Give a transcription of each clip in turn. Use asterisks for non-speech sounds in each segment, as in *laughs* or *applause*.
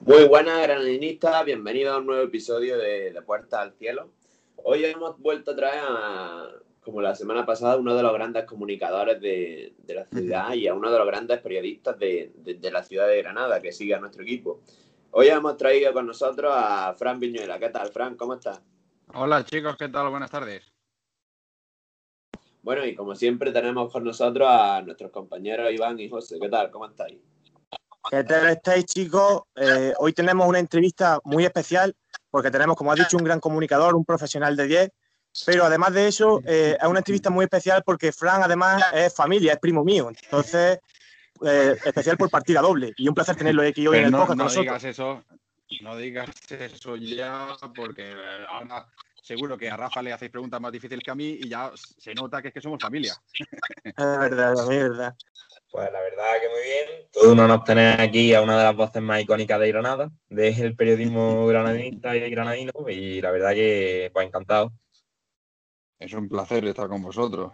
Muy buenas, granadinistas. Bienvenidos a un nuevo episodio de, de Puerta al Cielo. Hoy hemos vuelto a traer, a, como la semana pasada, uno de los grandes comunicadores de, la ciudad y a uno de los grandes periodistas de, de, la ciudad de Granada que sigue a nuestro equipo. Hoy hemos traído con nosotros a Fran Viñuela. ¿Qué tal, Fran? ¿Cómo estás? Hola, chicos. ¿Qué tal? Buenas tardes. Bueno, y como siempre tenemos con nosotros a nuestros compañeros Iván y José. ¿Qué tal? ¿Cómo estáis? ¿Qué tal estáis, chicos? Eh, hoy tenemos una entrevista muy especial porque tenemos, como ha dicho, un gran comunicador, un profesional de 10. Pero además de eso, eh, es una entrevista muy especial porque Fran, además, es familia, es primo mío. Entonces, eh, especial por partida doble. Y un placer tenerlo aquí hoy en el no, podcast no con nosotros. digas eso, no digas eso ya, porque ahora seguro que a Rafa le hacéis preguntas más difíciles que a mí y ya se nota que es que somos familia. *laughs* Es verdad, es verdad. Pues la verdad que muy bien. Todo uno nos tener aquí a una de las voces más icónicas de Granada, del periodismo *laughs* granadinista y granadino, y la verdad que pues encantado. Es un placer estar con vosotros.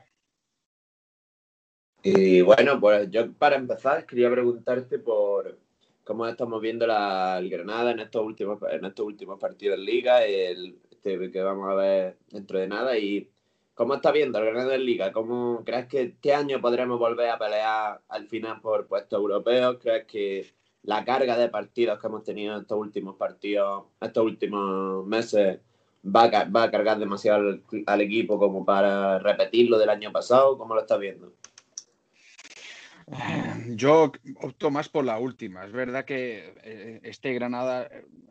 Y bueno, pues yo para empezar quería preguntarte por cómo estamos viendo la, el Granada en estos últimos en estos últimos partidos de Liga, el este que vamos a ver dentro de nada y cómo está viendo el Granada Liga, cómo crees que este año podremos volver a pelear al final por puestos europeos, crees que la carga de partidos que hemos tenido en estos últimos partidos, estos últimos meses va a, cargar demasiado al, al equipo como para repetirlo del año pasado, ¿cómo lo estás viendo? Yo opto más por la última. Es verdad que eh, este Granada,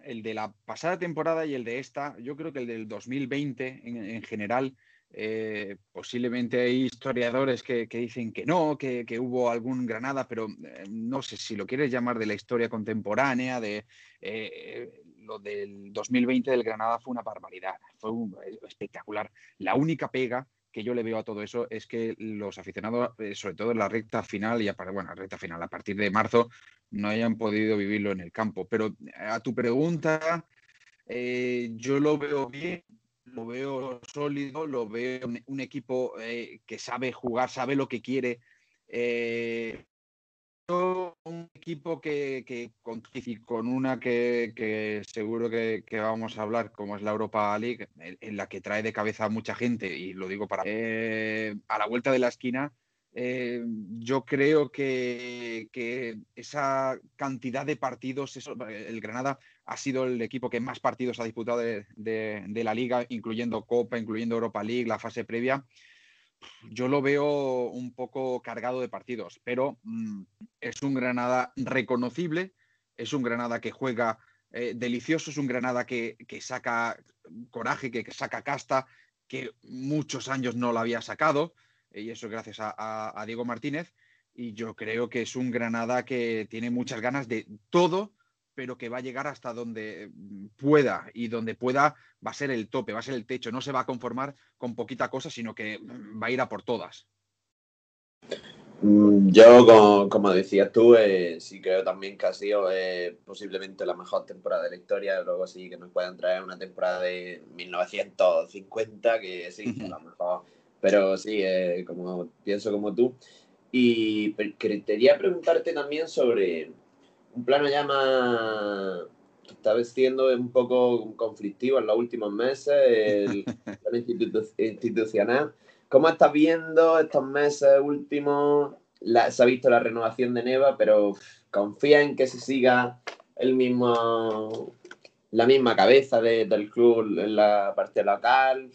el de la pasada temporada y el de esta, yo creo que el del 2020 en, en general, eh, posiblemente hay historiadores que, que dicen que no, que, que, hubo algún Granada, pero eh, no sé si lo quieres llamar de la historia contemporánea, de eh, lo del 2020 del Granada fue una barbaridad, fue un, espectacular. La única pega que yo le veo a todo eso es que los aficionados, sobre todo en la recta final y a, bueno, recta final, a partir de marzo, no hayan podido vivirlo en el campo. Pero eh, a tu pregunta, eh, yo lo veo bien, lo veo sólido, lo veo un, un equipo eh, que sabe jugar, sabe lo que quiere. Un equipo que, con, con, una que, seguro que, vamos a hablar, como es la Europa League, en, en, la que trae de cabeza a mucha gente, y lo digo para a la vuelta de la esquina, eh, yo creo que, esa cantidad de partidos, eso, el Granada ha sido el equipo que más partidos ha disputado de, de, de la liga, incluyendo Copa, incluyendo Europa League, la fase previa. Yo lo veo un poco cargado de partidos, pero mmm, es un Granada reconocible, es un Granada que juega eh, delicioso, es un Granada que, que saca coraje, que, que, saca casta, que muchos años no lo había sacado, y eso gracias a, a, a, Diego Martínez. Y yo creo que es un Granada que tiene muchas ganas de todo, pero que va a llegar hasta donde pueda y donde pueda va a ser el tope, va a ser el techo. No se va a conformar con poquita cosa, sino que va a ir a por todas. Mm, Yo, como, como decías tú, eh, sí creo también que ha sido eh, posiblemente la mejor temporada de la historia. Luego sí que nos puedan traer una temporada de 1950, que sí, la mejor. Pero sí, eh, como pienso como tú. Y quería preguntarte también sobre un plano ya más que está siendo un poco conflictivo en los últimos meses, el *laughs* plano institu institucional. ¿Cómo estás viendo estos meses últimos? La, se ha visto la renovación de Neva, pero confía en que se siga el mismo, la misma cabeza de, del club en la parte local.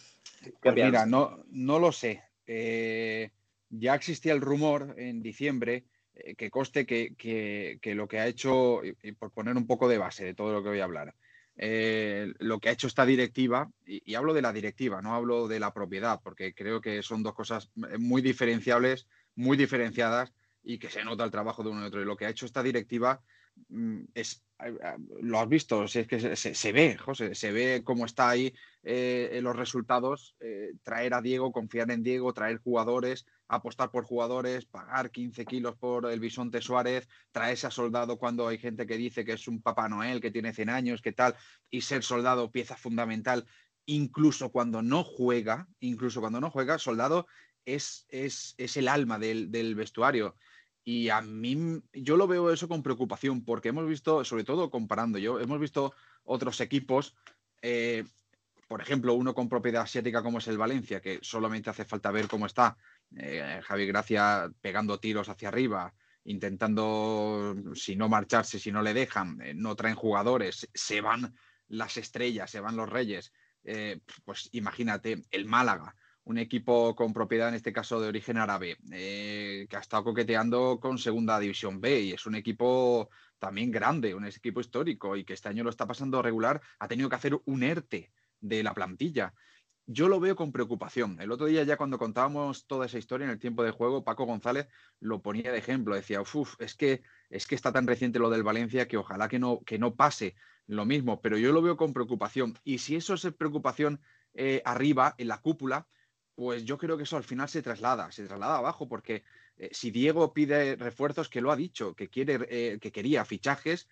Pues mira, no, no lo sé. Eh, ya existía el rumor en diciembre eh, que coste que, que, que, lo que ha hecho, y, y, por poner un poco de base de todo lo que voy a hablar, eh, lo que ha hecho esta directiva, y, y, hablo de la directiva, no hablo de la propiedad, porque creo que son dos cosas muy diferenciables, muy diferenciadas, y que se nota el trabajo de uno y otro. Y lo que ha hecho esta directiva es, lo has visto, es que se, se, ve, José, se ve cómo está ahí eh, los resultados, eh, traer a Diego, confiar en Diego, traer jugadores, apostar por jugadores, pagar 15 kilos por el Bisonte Suárez, traerse a soldado cuando hay gente que dice que es un Papá Noel, que tiene 100 años, que tal, y ser soldado pieza fundamental incluso cuando no juega, incluso cuando no juega, Soldado es, es, el alma del, vestuario. Y a mí, yo lo veo eso con preocupación, porque hemos visto, sobre todo comparando yo, hemos visto otros equipos, eh, por ejemplo, uno con propiedad asiática como es el Valencia, que solamente hace falta ver cómo está. Eh, Javi Gracia pegando tiros hacia arriba, intentando, si no marcharse, si no le dejan, eh, no traen jugadores, se van las estrellas, se van los reyes. Pues imagínate, el Málaga, un equipo con propiedad en este caso de origen árabe, eh, que ha estado coqueteando con Segunda División B y es un equipo también grande, un equipo histórico y que este año lo está pasando regular, ha tenido que hacer un ERTE de la plantilla yo lo veo con preocupación. El otro día ya cuando contábamos toda esa historia en el tiempo de juego, Paco González lo ponía de ejemplo, decía, uff, es que, es que está tan reciente lo del Valencia que ojalá que no, que no pase lo mismo, pero yo lo veo con preocupación. Y si eso es preocupación eh, arriba, en la cúpula, pues yo creo que eso al final se traslada, se traslada abajo, porque eh, si Diego pide refuerzos, que lo ha dicho, que, quiere, eh, que quería fichajes,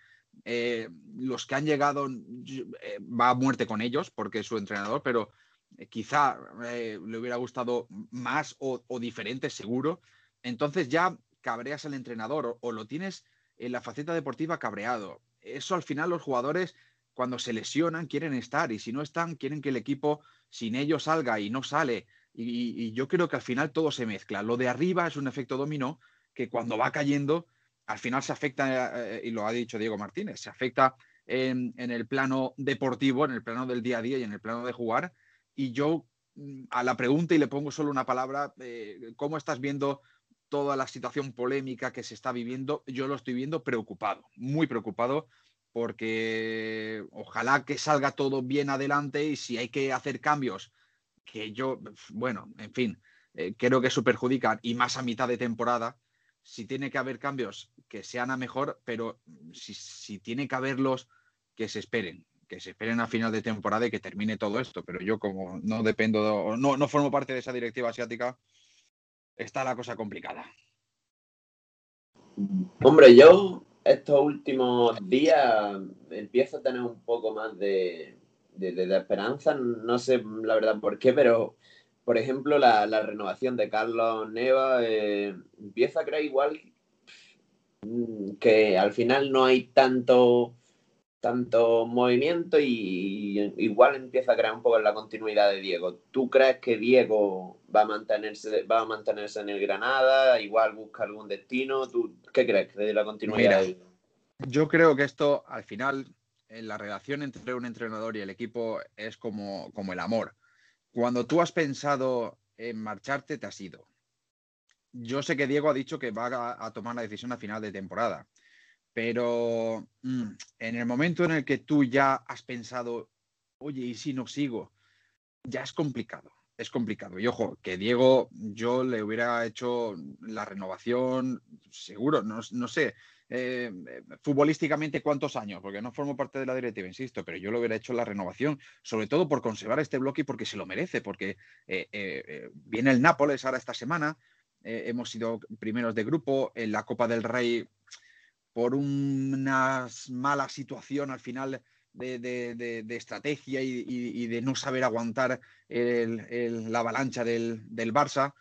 los que han llegado va a muerte con ellos, porque es su entrenador, pero eh, quizá eh, le hubiera gustado más o, diferente, seguro. Entonces ya cabreas al entrenador o, lo tienes en la faceta deportiva cabreado. Eso al final los jugadores cuando se lesionan quieren estar y si no están quieren que el equipo sin ellos salga y no sale. Y, yo creo que al final todo se mezcla. Lo de arriba es un efecto dominó que cuando va cayendo al final se afecta, eh, y lo ha dicho Diego Martínez, se afecta en, en, el plano deportivo, en el plano del día a día y en el plano de jugar, y yo mm, a la pregunta, y le pongo solo una palabra, eh, ¿cómo estás viendo toda la situación polémica que se está viviendo? Yo lo estoy viendo preocupado, muy preocupado, porque ojalá que salga todo bien adelante y si hay que hacer cambios, que yo, bueno, en fin, eh, creo que eso perjudican y más a mitad de temporada, si tiene que haber cambios que sean a mejor, pero si, si tiene que haberlos, que se esperen, que se esperen a final de temporada y que termine todo esto. Pero yo, como no dependo, no, no formo parte de esa directiva asiática, está la cosa complicada. Hombre, yo estos últimos días empiezo a tener un poco más de, esperanza. No sé la verdad por qué, pero por ejemplo, la, renovación de Carlos Neva eh, empieza a creer igual que al final no hay tanto tanto movimiento y, igual empieza a crear un poco la continuidad de Diego. ¿Tú crees que Diego va a mantenerse, va a mantenerse en el Granada? Igual busca algún destino. ¿Tú qué crees de la continuidad? yo creo que esto al final, en la relación entre un entrenador y el equipo es como, como el amor. Cuando tú has pensado en marcharte, te has ido. Yo sé que Diego ha dicho que va a tomar la decisión a final de temporada pero mm, en el momento en el que tú ya has pensado, oye, ¿y si no sigo? Ya es complicado, es complicado. Y ojo, que Diego, yo le hubiera hecho la renovación, seguro, no, sé, eh, futbolísticamente cuántos años, porque no formo parte de la directiva, insisto, pero yo le hubiera hecho la renovación, sobre todo por conservar este bloque y porque se lo merece, porque eh, eh, viene el Nápoles ahora esta semana, hemos sido primeros de grupo, en la Copa del Rey por una mala situación al final de, estrategia y, de no saber aguantar la avalancha del, Barça,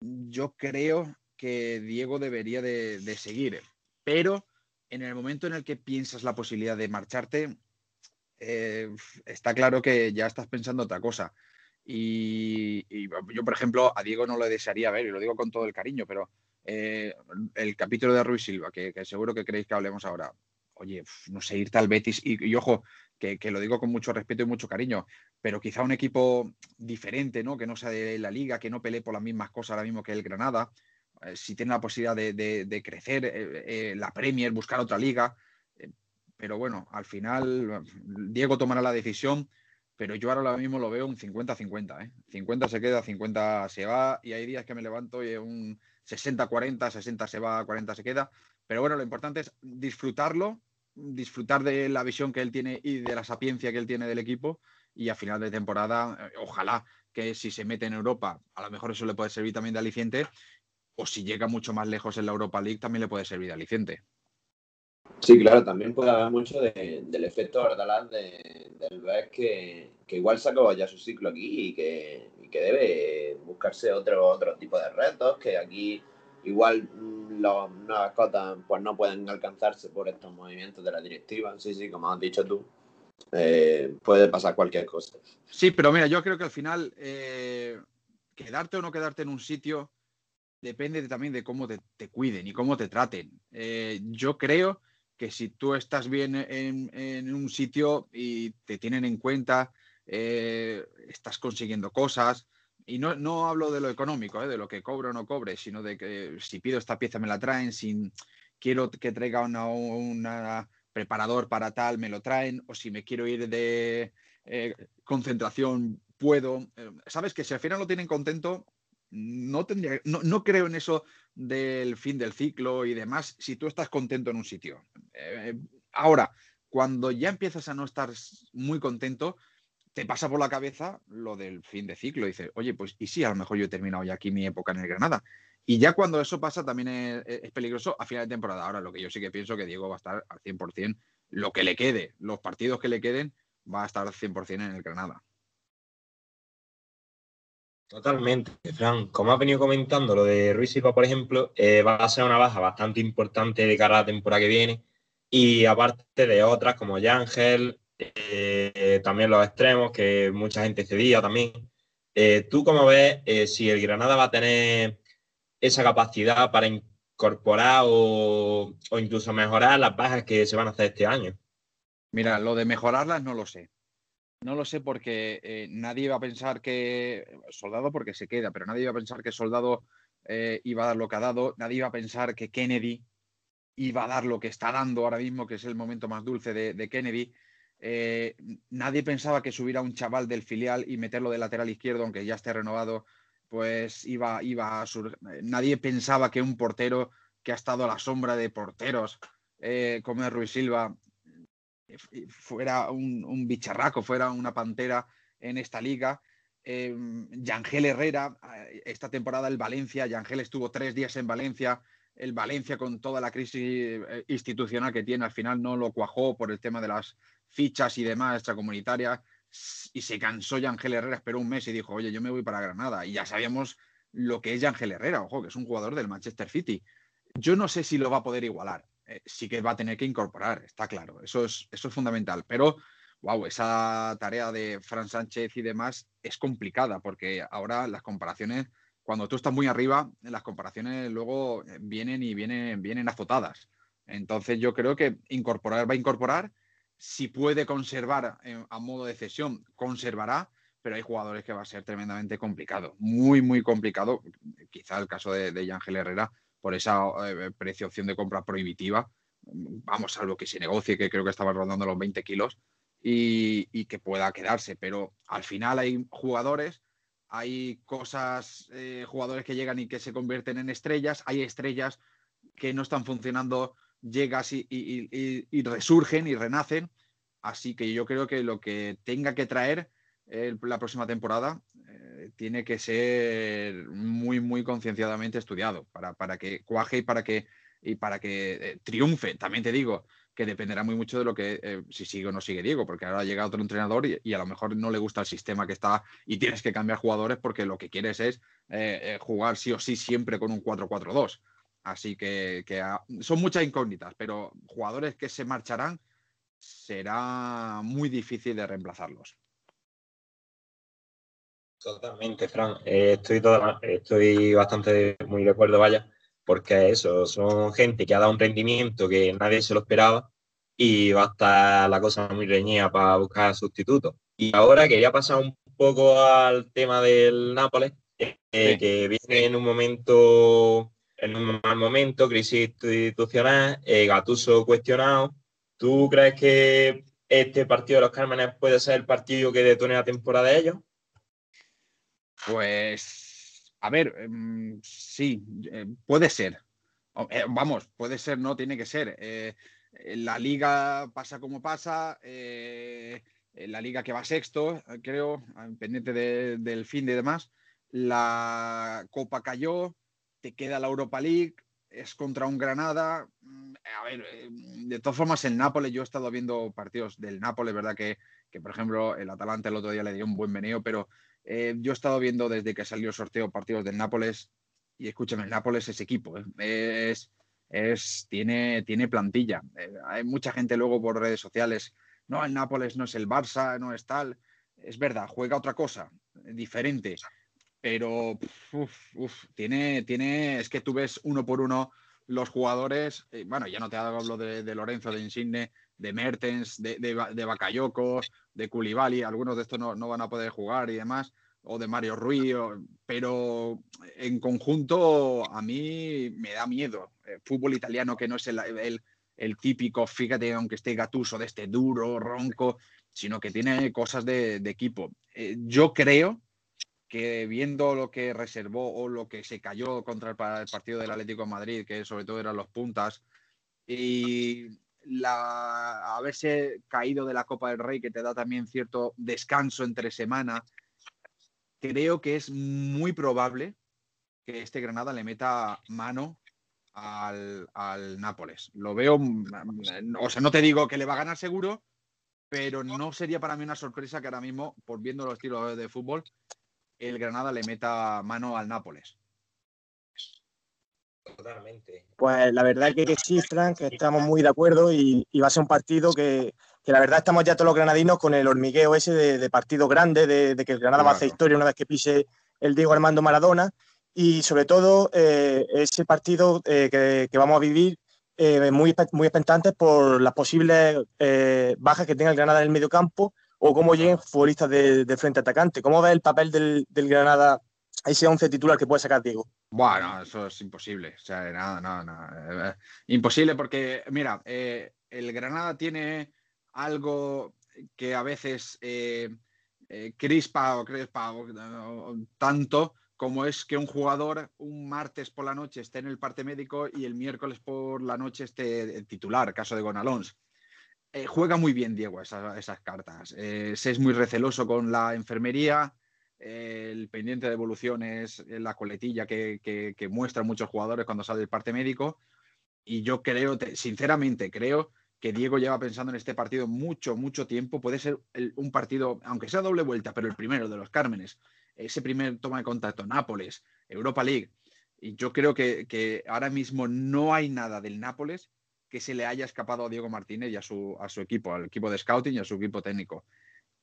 yo creo que Diego debería de, seguir. Pero en el momento en el que piensas la posibilidad de marcharte, eh, está claro que ya estás pensando otra cosa. Y, yo, por ejemplo, a Diego no le desearía ver, y lo digo con todo el cariño, pero eh, el capítulo de Ruiz Silva, que, seguro que queréis que hablemos ahora. Oye, no sé, irte al Betis, y, ojo, que, lo digo con mucho respeto y mucho cariño, pero quizá un equipo diferente, ¿no? Que no sea de la liga, que no pelee por las mismas cosas ahora mismo que el Granada, si tiene la posibilidad de, crecer eh, la Premier, buscar otra liga. pero bueno, al final Diego tomará la decisión, pero yo ahora mismo lo veo un 50-50, 50 se queda, 50 se va, y hay días que me levanto y un 60-40, 60 se va, 40 se queda. Pero bueno, lo importante es disfrutarlo, disfrutar de la visión que él tiene y de la sapiencia que él tiene del equipo. Y a final de temporada, eh, ojalá que si se mete en Europa, a lo mejor eso le puede servir también de aliciente. O si llega mucho más lejos en la Europa League, también le puede servir de aliciente. Sí, claro, también puede haber mucho del efecto Ardalán del ver que, que igual se acabó ya su ciclo aquí y que, debe buscarse otro, otro tipo de retos, que aquí igual mm, los nuevas cotas pues no pueden alcanzarse por estos movimientos de la directiva. Sí, sí, como has dicho tú. Eh, puede pasar cualquier cosa. Sí, pero mira, yo creo que al final eh, quedarte o no quedarte en un sitio depende también de cómo te, cuiden y cómo te traten. Eh, yo creo que si tú estás bien en, un sitio y te tienen en cuenta, estás consiguiendo cosas, y no, no, hablo de lo económico, de lo que cobro o no cobre, sino de que si pido esta pieza me la traen, si quiero que traiga una, una preparador para tal, me lo traen, o si me quiero ir de eh, concentración, puedo. Eh, Sabes que si al final lo tienen contento, no, tendría, no, creo en eso del fin del ciclo y demás, si tú estás contento en un sitio. Eh, ahora, cuando ya empiezas a no estar muy contento, te pasa por la cabeza lo del fin de ciclo. Dices, oye, pues y sí, a lo mejor yo he terminado ya aquí mi época en el Granada. Y ya cuando eso pasa también es, peligroso a final de temporada. Ahora, lo que yo sí que pienso que Diego va a estar al 100%, lo que le quede, los partidos que le queden, va a estar al 100% en el Granada. Totalmente, Fran. Como has venido comentando, lo de Ruiz Silva, por ejemplo, eh, va a ser una baja bastante importante de cara a la temporada que viene. Y aparte de otras como Yangel, eh, también los extremos, que mucha gente cedía también. Eh, ¿Tú cómo ves si el Granada va a tener esa capacidad para incorporar o, incluso mejorar las bajas que se van a hacer este año? Mira, lo de mejorarlas no lo sé. No lo sé porque eh, nadie va a pensar que Soldado porque se queda, pero nadie va a pensar que Soldado eh, iba a dar lo que ha dado, nadie iba a pensar que Kennedy iba a dar lo que está dando ahora mismo, que es el momento más dulce de, Kennedy. Eh, nadie pensaba que subiera un chaval del filial y meterlo de lateral izquierdo, aunque ya esté renovado, pues iba, iba a sur... Nadie pensaba que un portero que ha estado a la sombra de porteros eh, como Ruiz Silva eh, fuera un, bicharraco, fuera una pantera en esta liga. Eh, Yangel Herrera, eh, esta temporada el Valencia, Yangel estuvo tres días en Valencia, el Valencia con toda la crisis institucional que tiene, al final no lo cuajó por el tema de las fichas y demás extracomunitarias y se cansó Yangel Herrera, esperó un mes y dijo, oye, yo me voy para Granada. Y ya sabíamos lo que es Yangel Herrera, ojo, que es un jugador del Manchester City. Yo no sé si lo va a poder igualar. Eh, sí que va a tener que incorporar, está claro. Eso es, eso es fundamental. Pero, wow, esa tarea de Fran Sánchez y demás es complicada porque ahora las comparaciones, cuando tú estás muy arriba, las comparaciones luego vienen y vienen, vienen azotadas. Entonces yo creo que incorporar va a incorporar si puede conservar eh, a modo de cesión, conservará, pero hay jugadores que va a ser tremendamente complicado, muy, muy complicado. Quizá el caso de, de Ángel Herrera, por esa eh, precio opción de compra prohibitiva, vamos, a lo que se negocie, que creo que estaba rondando los 20 kilos, y, que pueda quedarse. Pero al final hay jugadores, hay cosas, eh, jugadores que llegan y que se convierten en estrellas, hay estrellas que no están funcionando llegas y, resurgen y renacen. Así que yo creo que lo que tenga que traer la próxima temporada eh, tiene que ser muy, muy concienciadamente estudiado para, para, que cuaje y para que, y para que eh, triunfe. También te digo que dependerá muy mucho de lo que eh, si sigue o no sigue Diego, porque ahora llega otro entrenador y, a lo mejor no le gusta el sistema que está y tienes que cambiar jugadores porque lo que quieres es jugar sí o sí siempre con un 4-4-2. Así que, son muchas incógnitas, pero jugadores que se marcharán será muy difícil de reemplazarlos. Totalmente, Fran. Eh, estoy, estoy bastante muy de acuerdo, vaya, porque eso, son gente que ha dado un rendimiento que nadie se lo esperaba y va a estar la cosa muy reñida para buscar sustitutos. Y ahora quería pasar un poco al tema del Nápoles, eh, que viene en un momento en un mal momento, crisis institucional, eh, Gatuso cuestionado. ¿Tú crees que este partido de los Cármenes puede ser el partido que detone la temporada de ellos? Pues, a ver, em, sí, eh, puede ser. Eh, vamos, puede ser, no, tiene que ser. la liga pasa como pasa, la liga que va sexto, creo, pendiente del fin de demás. La Copa cayó, te queda la Europa League, es contra un Granada. Mm, a ver, eh, de todas formas, el Nápoles, yo he estado viendo partidos del Nápoles, ¿verdad? Que, que por ejemplo el Atalanta el otro día le dio un buen meneo, pero eh, yo he estado viendo desde que salió el sorteo partidos del Nápoles y escúchame, el Nápoles es equipo, ¿eh? es, es, tiene, tiene plantilla. Eh, hay mucha gente luego por redes sociales, no, el Nápoles no es el Barça, no es tal. Es verdad, juega otra cosa, diferente, pero tiene, tiene, es que tú ves uno por uno los jugadores, bueno, ya no te hablo de, de Lorenzo, de Insigne, de Mertens, de, de, de Bakayoko, de Koulibaly, algunos de estos no, no, van a poder jugar y demás, o de Mario Ruiz, pero en conjunto a mí me da miedo. El fútbol italiano que no es el, el, el, típico, fíjate, aunque esté gatuso, de este duro, ronco, sino que tiene cosas de, de equipo. Eh, yo creo que viendo lo que reservó o lo que se cayó contra el, el partido del Atlético de Madrid, que sobre todo eran los puntas, y la, haberse caído de la Copa del Rey, que te da también cierto descanso entre semana, creo que es muy probable que este Granada le meta mano al, al, Nápoles. Lo veo, o sea, no te digo que le va a ganar seguro, pero no sería para mí una sorpresa que ahora mismo, por viendo los estilos de fútbol, el Granada le meta mano al Nápoles. Totalmente. Pues la verdad que, que sí, Frank, que estamos muy de acuerdo y, y va a ser un partido que, que, la verdad estamos ya todos los granadinos con el hormigueo ese de, de partido grande, de, de, que el Granada claro. va a hacer historia una vez que pise el Diego Armando Maradona y sobre todo eh, ese partido eh, que, que, vamos a vivir eh, muy, muy expectantes por las posibles bajas que tenga el Granada en el medio campo o cómo lleguen futbolistas de, de frente atacante. ¿Cómo ves el papel del, del Granada ese 11 titular que puede sacar Diego? Bueno, eso es imposible. O sea, nada, nada, nada. Eh, imposible porque, mira, eh, el Granada tiene algo que a veces eh, eh crispa o crespa o, tanto como es que un jugador un martes por la noche esté en el parte médico y el miércoles por la noche esté titular, caso de Gonalons. Eh, juega muy bien Diego esas, esas cartas. es muy receloso con la enfermería el pendiente de evoluciones, la coletilla que, que, muestran muchos jugadores cuando sale el parte médico. Y yo creo, sinceramente, creo que Diego lleva pensando en este partido mucho, mucho tiempo. Puede ser un partido, aunque sea doble vuelta, pero el primero de los Cármenes, ese primer toma de contacto, Nápoles, Europa League. Y yo creo que, que ahora mismo no hay nada del Nápoles que se le haya escapado a Diego Martínez y a su, a su equipo, al equipo de scouting y a su equipo técnico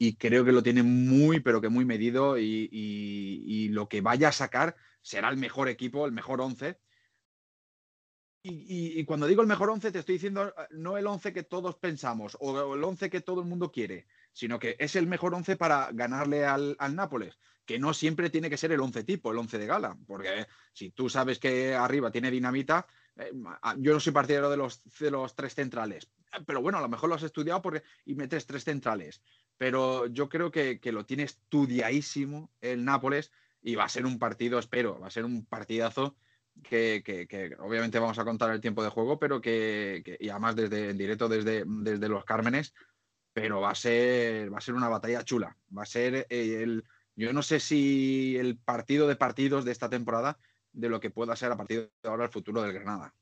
y creo que lo tiene muy, pero que muy medido y, lo que vaya a sacar será el mejor equipo, el mejor once. Y, y, cuando digo el mejor once, te estoy diciendo eh, no el once que todos pensamos o el once que todo el mundo quiere, sino que es el mejor once para ganarle al, al Nápoles, que no siempre tiene que ser el once tipo, el once de gala, porque si tú sabes que arriba tiene dinamita, eh, yo no soy partidario de los, de los tres centrales, pero bueno, a lo mejor lo has estudiado porque, y metes tres centrales pero yo creo que, que, lo tiene estudiadísimo el Nápoles y va a ser un partido, espero, va a ser un partidazo que, que, que obviamente vamos a contar el tiempo de juego, pero que, y además desde en directo desde, desde los Cármenes, pero va a ser va a ser una batalla chula, va a ser el yo no sé si el partido de partidos de esta temporada de lo que pueda ser a partir de ahora el futuro del Granada.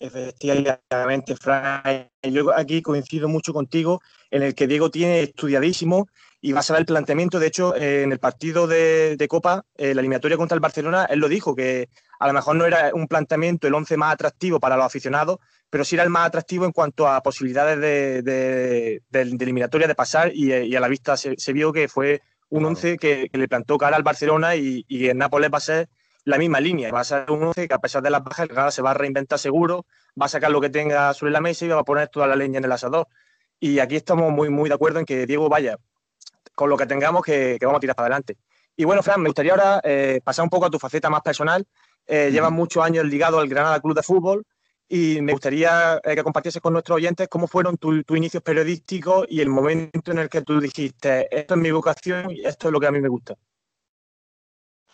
Efectivamente, Fran. Yo aquí coincido mucho contigo en el que Diego tiene estudiadísimo y va a ser el planteamiento. De hecho, eh, en el partido de, de Copa, eh, la eliminatoria contra el Barcelona, él lo dijo, que a lo mejor no era un planteamiento el 11 más atractivo para los aficionados, pero sí era el más atractivo en cuanto a posibilidades de, de, de eliminatoria de pasar y, y, a la vista se, se vio que fue un 11 que, que, le plantó cara al Barcelona y, y en Nápoles va a ser la misma línea. Va a ser un 11 que a pesar de las bajas, el Granada se va a reinventar seguro, va a sacar lo que tenga sobre la mesa y va a poner toda la leña en el asador. Y aquí estamos muy, muy de acuerdo en que Diego vaya con lo que tengamos que, que vamos a tirar para adelante. Y bueno, Fran, me gustaría ahora eh, pasar un poco a tu faceta más personal. Eh, llevas muchos años ligado al Granada Club de Fútbol y me gustaría eh, que compartieses con nuestros oyentes cómo fueron tus tu inicios periodísticos y el momento en el que tú dijiste, esto es mi vocación y esto es lo que a mí me gusta.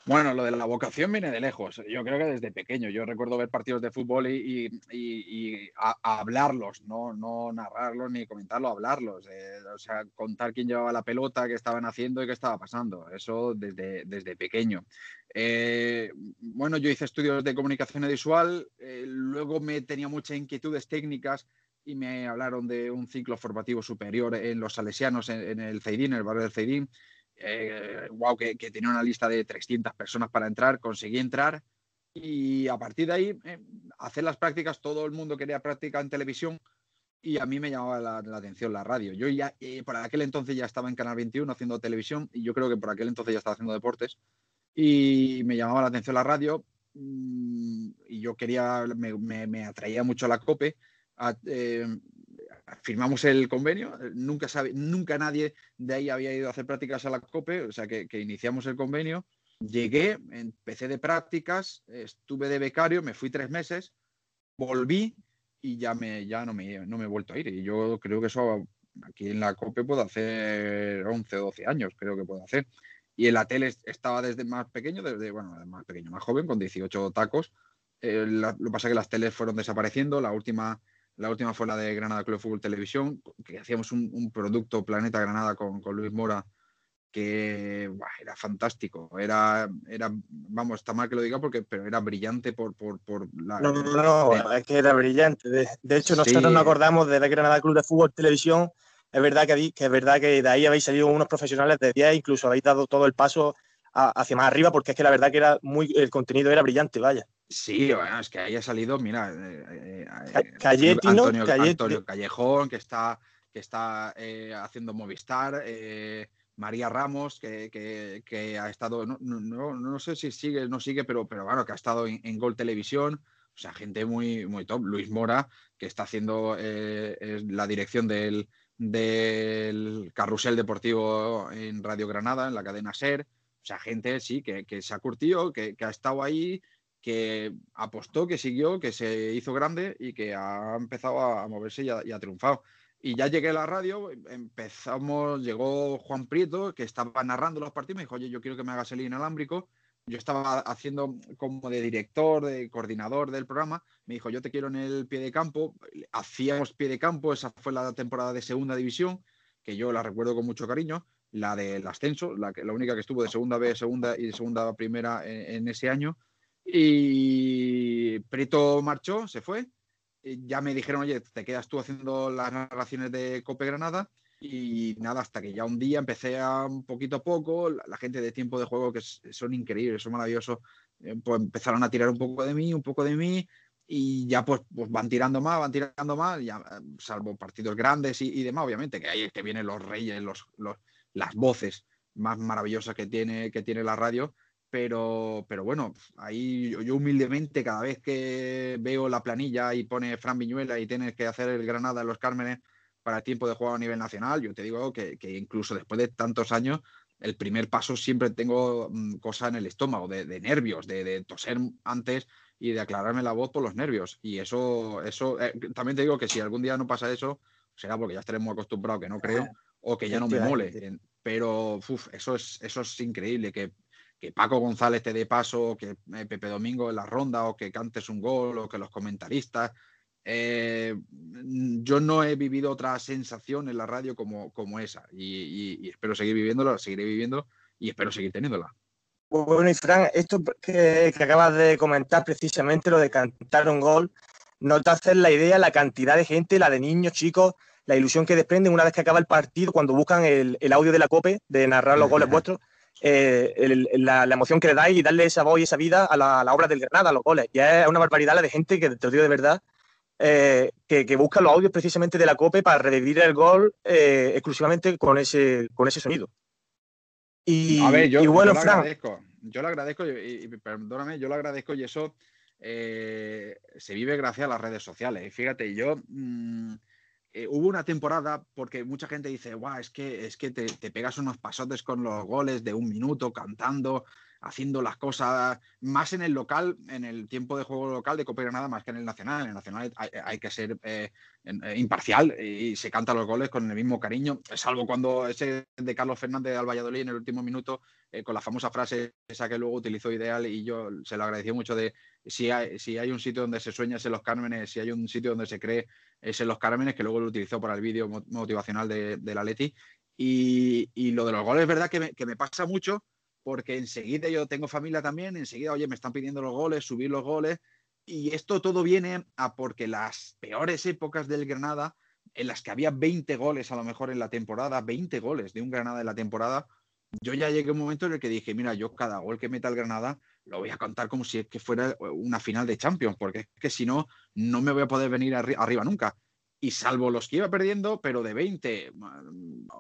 Bueno, lo de la vocación viene de lejos. Yo creo que desde pequeño. Yo recuerdo ver partidos de fútbol y, y, y, hablarlos, no, no narrarlos ni comentarlos, hablarlos. Eh, o sea, contar quién llevaba la pelota, qué estaban haciendo y qué estaba pasando. Eso desde, desde pequeño. Eh, bueno, yo hice estudios de comunicación visual, eh, luego me tenía muchas inquietudes técnicas y me hablaron de un ciclo formativo superior en los salesianos, en, el Ceidín, en el barrio del Ceidín. Wow, que, tenía una lista de 300 personas para entrar, conseguí entrar y a partir de ahí hacer las prácticas, todo el mundo quería práctica en televisión y a mí me llamaba la, atención la radio. Yo ya, eh, por aquel entonces ya estaba en Canal 21 haciendo televisión y yo creo que por aquel entonces ya estaba haciendo deportes y me llamaba la atención la radio mm, y yo quería, me, atraía mucho la COPE. Eh, firmamos el convenio, nunca, sabe, nunca nadie de ahí había ido a hacer prácticas a la COPE, o sea que, iniciamos el convenio. Llegué, empecé de prácticas, estuve de becario, me fui tres meses, volví y ya, me, ya no, me, no me he vuelto a ir. Y yo creo que eso aquí en la COPE puedo hacer 11 o 12 años, creo que puedo hacer. Y en la tele estaba desde más pequeño, desde, bueno, más pequeño, más joven, con 18 tacos. Eh, lo que pasa es que las teles fueron desapareciendo. La última, la última fue la de Granada Club de Fútbol Televisión, que hacíamos un, un producto Planeta Granada con, con Luis Mora que era fantástico, era, era, vamos, está mal que lo diga porque, pero era brillante por, por, por la... No, no, no, es que era brillante. De, hecho, nosotros nos acordamos de Granada Club de Fútbol Televisión, es verdad que, que, es verdad que de ahí habéis salido unos profesionales de 10, incluso habéis dado todo el paso hacia más arriba, porque es que la verdad que era muy, el contenido era brillante, vaya. Sí, bueno, es que ahí ha salido, mira, eh, eh, Antonio, Antonio, Callejón, que está, que está eh, haciendo Movistar, María Ramos, que, ha estado, no, no, no, sé si sigue, no sigue, pero, pero bueno, que ha estado en, Gol Televisión, o sea, gente muy, muy top. Luis Mora, que está haciendo eh, la dirección del, del carrusel deportivo en Radio Granada, en la cadena SER. O sea, gente, sí, que, se ha curtido, que, ha estado ahí, que apostó, que siguió, que se hizo grande y que ha empezado a moverse y ha triunfado. Y ya llegué a la radio, empezamos, llegó Juan Prieto, que estaba narrando los partidos, me dijo, oye, yo quiero que me hagas el inalámbrico. Yo estaba haciendo como de director, de coordinador del programa. Me dijo, yo te quiero en el pie de campo. Hacíamos pie de campo, esa fue la temporada de segunda división, que yo la recuerdo con mucho cariño. La del ascenso, la, la única que estuvo de segunda B, segunda y de segunda primera en ese año. Y Prieto marchó, se fue ya me dijeron, oye, te quedas tú haciendo las narraciones de Cope Granada. Y nada, hasta que ya un día empecé a un poquito a poco, la, gente de tiempo de juego que son increíbles, son maravillosos, eh, pues empezaron a tirar un poco de mí, un poco de mí, y ya pues, pues van tirando más, van tirando más, ya, salvo partidos grandes y, demás, obviamente, que ahí es que vienen los reyes, los, las voces más maravillosas que tiene, que tiene la radio, pero, pero bueno, ahí yo, humildemente cada vez que veo la planilla y pone Fran Viñuela y tienes que hacer el Granada en los Cármenes para el tiempo de juego a nivel nacional, yo te digo que, incluso después de tantos años, el primer paso siempre tengo mm, cosa en el estómago, de, nervios, de, toser antes y de aclararme la voz por los nervios. Y eso, eso eh, también te digo que si algún día no pasa eso, será porque ya estaremos acostumbrados, que no creo, o que ya no me mole. Pero eso, es, eso es increíble, que que Paco González te dé paso, que eh, Pepe Domingo en la ronda, o que cantes un gol, o que los comentaristas. Eh, yo no he vivido otra sensación en la radio como, como esa y, espero seguir viviéndola, seguiré viviendo y espero seguir teniéndola. Bueno, y Fran, esto que, acabas de comentar precisamente, lo de cantar un gol, no te haces la idea la cantidad de gente, la de niños, chicos, la ilusión que desprenden una vez que acaba el partido, cuando buscan el, el audio de la COPE de narrar los goles vuestros. Eh, la, emoción que le dais y darle esa voz y esa vida a la, obra del Granada, a los goles. Ya es una barbaridad la de gente que, te lo digo de verdad, eh, que, busca los audios precisamente de la COPE para revivir el gol eh, exclusivamente con ese, con ese sonido. Y, a ver, yo, bueno, lo agradezco. Yo lo agradezco y, perdóname, yo lo agradezco y eso se vive gracias a las redes sociales. Fíjate, yo mm, eh, hubo una temporada, porque mucha gente dice, guau, es que, es que te, te, pegas unos pasotes con los goles de un minuto cantando, haciendo las cosas más en el local, en el tiempo de juego local de Copa Granada, más que en el nacional. En el nacional hay, que ser eh, eh, imparcial y se cantan los goles con el mismo cariño, salvo cuando ese de Carlos Fernández al Valladolid en el último minuto, eh, con la famosa frase esa que luego utilizó Ideal y yo se lo agradecí mucho de si hay, si hay un sitio donde se sueña es en los Cármenes, si hay un sitio donde se cree es en los Cármenes, que luego lo utilizó para el vídeo motivacional de, la Leti. Y, lo de los goles es verdad que me pasa mucho porque enseguida yo tengo familia también, enseguida, oye, me están pidiendo los goles, subir los goles, Y esto todo viene a porque las peores épocas del Granada, en las que había 20 goles a lo mejor en la temporada, 20 goles de un Granada en la temporada, yo ya llegué a un momento en el que dije, mira, yo cada gol que meta el Granada lo voy a contar como si es que fuera una final de Champions, porque es que si no, no me voy a poder venir arriba nunca. Y salvo los que iba perdiendo, pero de 20,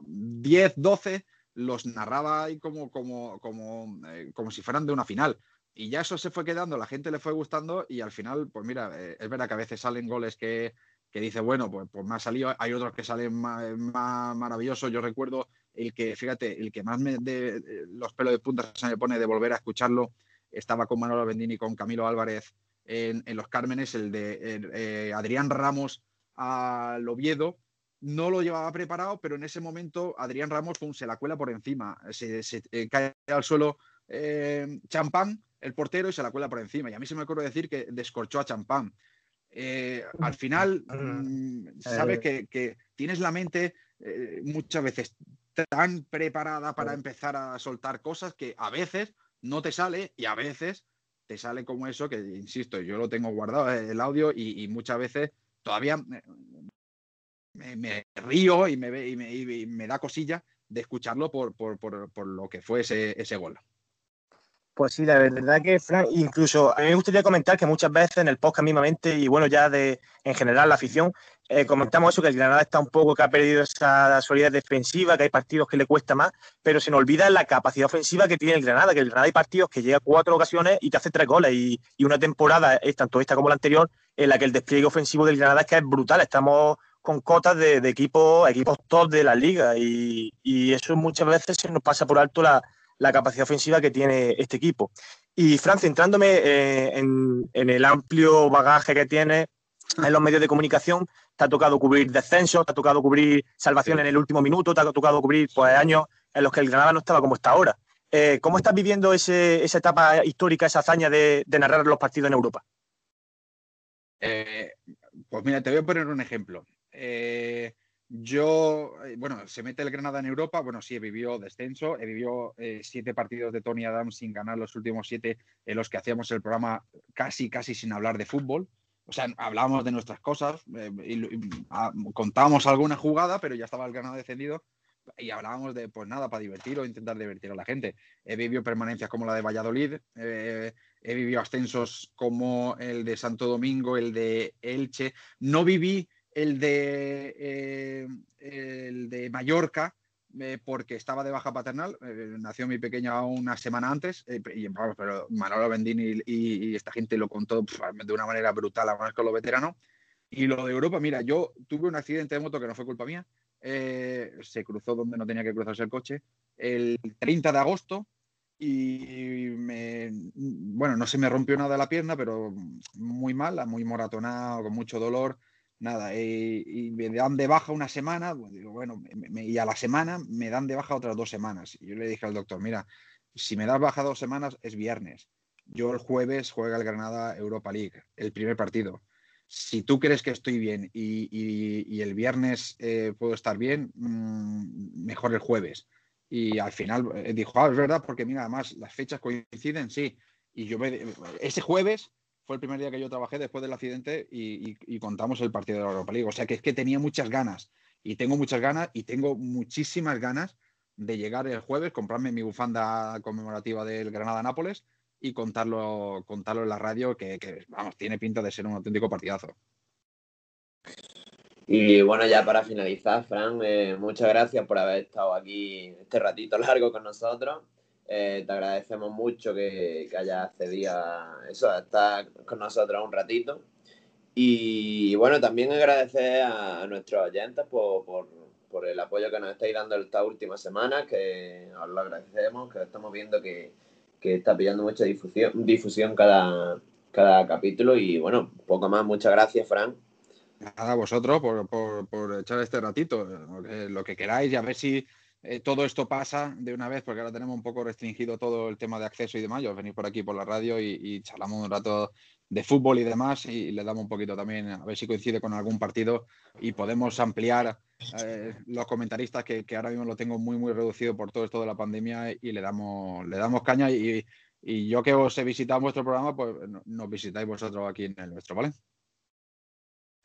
10, 12, los narraba ahí como, como, como, eh, como si fueran de una final. Y ya eso se fue quedando, la gente le fue gustando y al final, pues mira, eh, es verdad que a veces salen goles que, que dice, bueno, pues, pues me ha salido, hay otros que salen más, maravillosos. Yo recuerdo el que, fíjate, el que más me de, los pelos de punta se me pone de volver a escucharlo, estaba con Manolo Bendini y con Camilo Álvarez en, Los Cármenes, el de eh, Adrián Ramos al Oviedo. No lo llevaba preparado, pero en ese momento Adrián Ramos se la cuela por encima, se, eh, cae al suelo champán el portero y se la cuela por encima. Y a mí se me ocurre decir que descorchó a champán. Eh, al final, mm, sabes eh. que, tienes la mente eh, muchas veces tan preparada para empezar a soltar cosas que a veces no te sale y a veces te sale como eso, que insisto, yo lo tengo guardado el audio y, muchas veces todavía me, río y me, y me, da cosilla de escucharlo por, por, lo que fue ese, ese gol. Pues sí, la verdad que, Frank, incluso a mí me gustaría comentar que muchas veces en el podcast mismamente y bueno, ya de en general la afición, eh, comentamos eso, que el Granada está un poco, que ha perdido esa solidez defensiva, que hay partidos que le cuesta más, pero se nos olvida la capacidad ofensiva que tiene el Granada, que el Granada hay partidos que llega cuatro ocasiones y te hace tres goles y, una temporada, es tanto esta como la anterior, en la que el despliegue ofensivo del Granada es que es brutal, estamos con cotas de, equipos, equipos top de la liga y, y eso muchas veces se nos pasa por alto la la capacidad ofensiva que tiene este equipo. Y Fran, centrándome eh, en, el amplio bagaje que tiene en los medios de comunicación, te ha tocado cubrir descensos, te ha tocado cubrir salvación en el último minuto, te ha tocado cubrir pues, años en los que el Granada no estaba como está ahora. Eh, ¿Cómo estás viviendo esa etapa histórica, esa hazaña de, narrar los partidos en Europa? Eh, pues mira, te voy a poner un ejemplo. Yo, eh, bueno, se mete el Granada en Europa. Bueno, sí, he vivido descenso. He vivido eh, siete partidos de Tony Adams sin ganar los últimos siete en los que hacíamos el programa casi, casi sin hablar de fútbol. O sea, hablábamos de nuestras cosas eh, y, ah, contábamos alguna jugada, pero ya estaba el Granada descendido y hablábamos de, pues nada, para divertir o intentar divertir a la gente. He vivido permanencias como la de Valladolid, he vivido ascensos como el de Santo Domingo, el de Elche. No viví el de, eh, el de Mallorca, eh, porque estaba de baja paternal, eh, nació mi pequeña una semana antes, y, pero Manolo Bendini y, esta gente lo contó de una manera brutal, además con los veteranos. Y lo de Europa, mira, yo tuve un accidente de moto que no fue culpa mía, se cruzó donde no tenía que cruzarse el coche, el 30 de agosto, y bueno, no se me rompió nada la pierna, pero muy mala, muy moratonada, con mucho dolor nada, eh, y me dan de baja una semana, pues bueno, y a la semana me dan de baja otras dos semanas. Y yo le dije al doctor, mira, si me das baja dos semanas es viernes. Yo el jueves juega el Granada Europa League, el primer partido. Si tú crees que estoy bien y, el viernes eh, puedo estar bien, mm, mejor el jueves. Y al final eh, dijo, ah, es verdad, porque mira, además las fechas coinciden, sí. Y yo ese jueves fue el primer día que yo trabajé después del accidente y, contamos el partido de la Europa League. O sea que es que tenía muchas ganas y tengo muchas ganas y tengo muchísimas ganas de llegar el jueves, comprarme mi bufanda conmemorativa del Granada-Nápoles y contarlo, contarlo en la radio, que, vamos, tiene pinta de ser un auténtico partidazo. Y bueno, ya para finalizar, Fran, eh, muchas gracias por haber estado aquí este ratito largo con nosotros. Eh, te agradecemos mucho que, que hayas accedido a eso, a estar con nosotros un ratito. Y bueno, también agradecer a, nuestros oyentes por, por, por, el apoyo que nos estáis dando estas últimas semanas, que os lo agradecemos, que estamos viendo que, que está pillando mucha difusión, difusión cada, cada capítulo. Y bueno, poco más, muchas gracias, Fran. Nada, a vosotros por, por, por, echar este ratito, lo que queráis y a ver si eh, todo esto pasa de una vez, porque ahora tenemos un poco restringido todo el tema de acceso y demás. Yo venir por aquí por la radio y, charlamos un rato de fútbol y demás y, le damos un poquito también a ver si coincide con algún partido y podemos ampliar eh, los comentaristas que, ahora mismo lo tengo muy muy reducido por todo esto de la pandemia y le damos le damos caña y, Y yo que os he visitado en vuestro programa, pues nos visitáis vosotros aquí en el nuestro, ¿vale?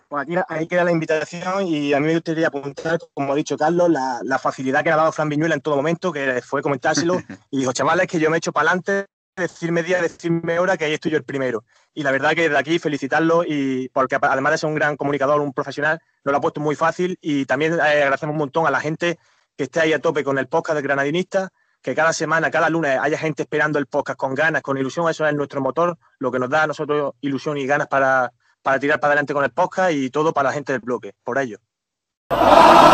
Pues aquí ahí queda la invitación y a mí me gustaría apuntar, como ha dicho Carlos, la, facilidad que ha dado Fran Viñuela en todo momento, que fue comentárselo *laughs* y dijo, chavales, que yo me he hecho para adelante, decirme día, decirme hora, que ahí estoy yo el primero. Y la verdad que desde aquí felicitarlo y porque además de ser un gran comunicador, un profesional, nos lo ha puesto muy fácil y también eh, agradecemos un montón a la gente que esté ahí a tope con el podcast de Granadinista, que cada semana, cada lunes haya gente esperando el podcast con ganas, con ilusión, eso es nuestro motor, lo que nos da a nosotros ilusión y ganas para para tirar para adelante con el podcast y todo para la gente del bloque, por ello. ¡Viva!